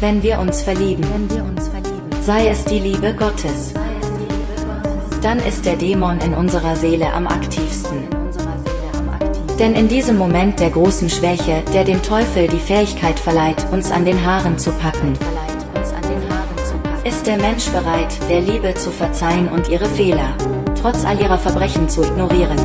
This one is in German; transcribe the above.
Wenn wir uns verlieben, sei es die Liebe Gottes, dann ist der Dämon in unserer Seele am aktivsten. Denn in diesem Moment der großen Schwäche, der dem Teufel die Fähigkeit verleiht, uns an den Haaren zu packen, verleiht ist der Mensch bereit, der Liebe zu verzeihen und ihre Fehler, trotz all ihrer Verbrechen zu ignorieren.